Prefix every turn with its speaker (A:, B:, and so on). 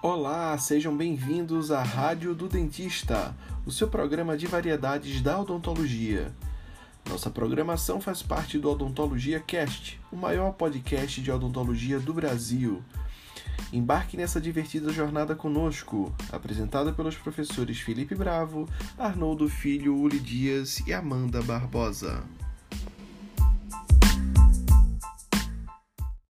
A: Olá, sejam bem-vindos à Rádio do Dentista, o seu programa de variedades da odontologia. Nossa programação faz parte do Odontologia Cast, o maior podcast de odontologia do Brasil. Embarque nessa divertida jornada conosco, apresentada pelos professores Felipe Bravo, Arnoldo Filho, Uli Dias e Amanda Barbosa.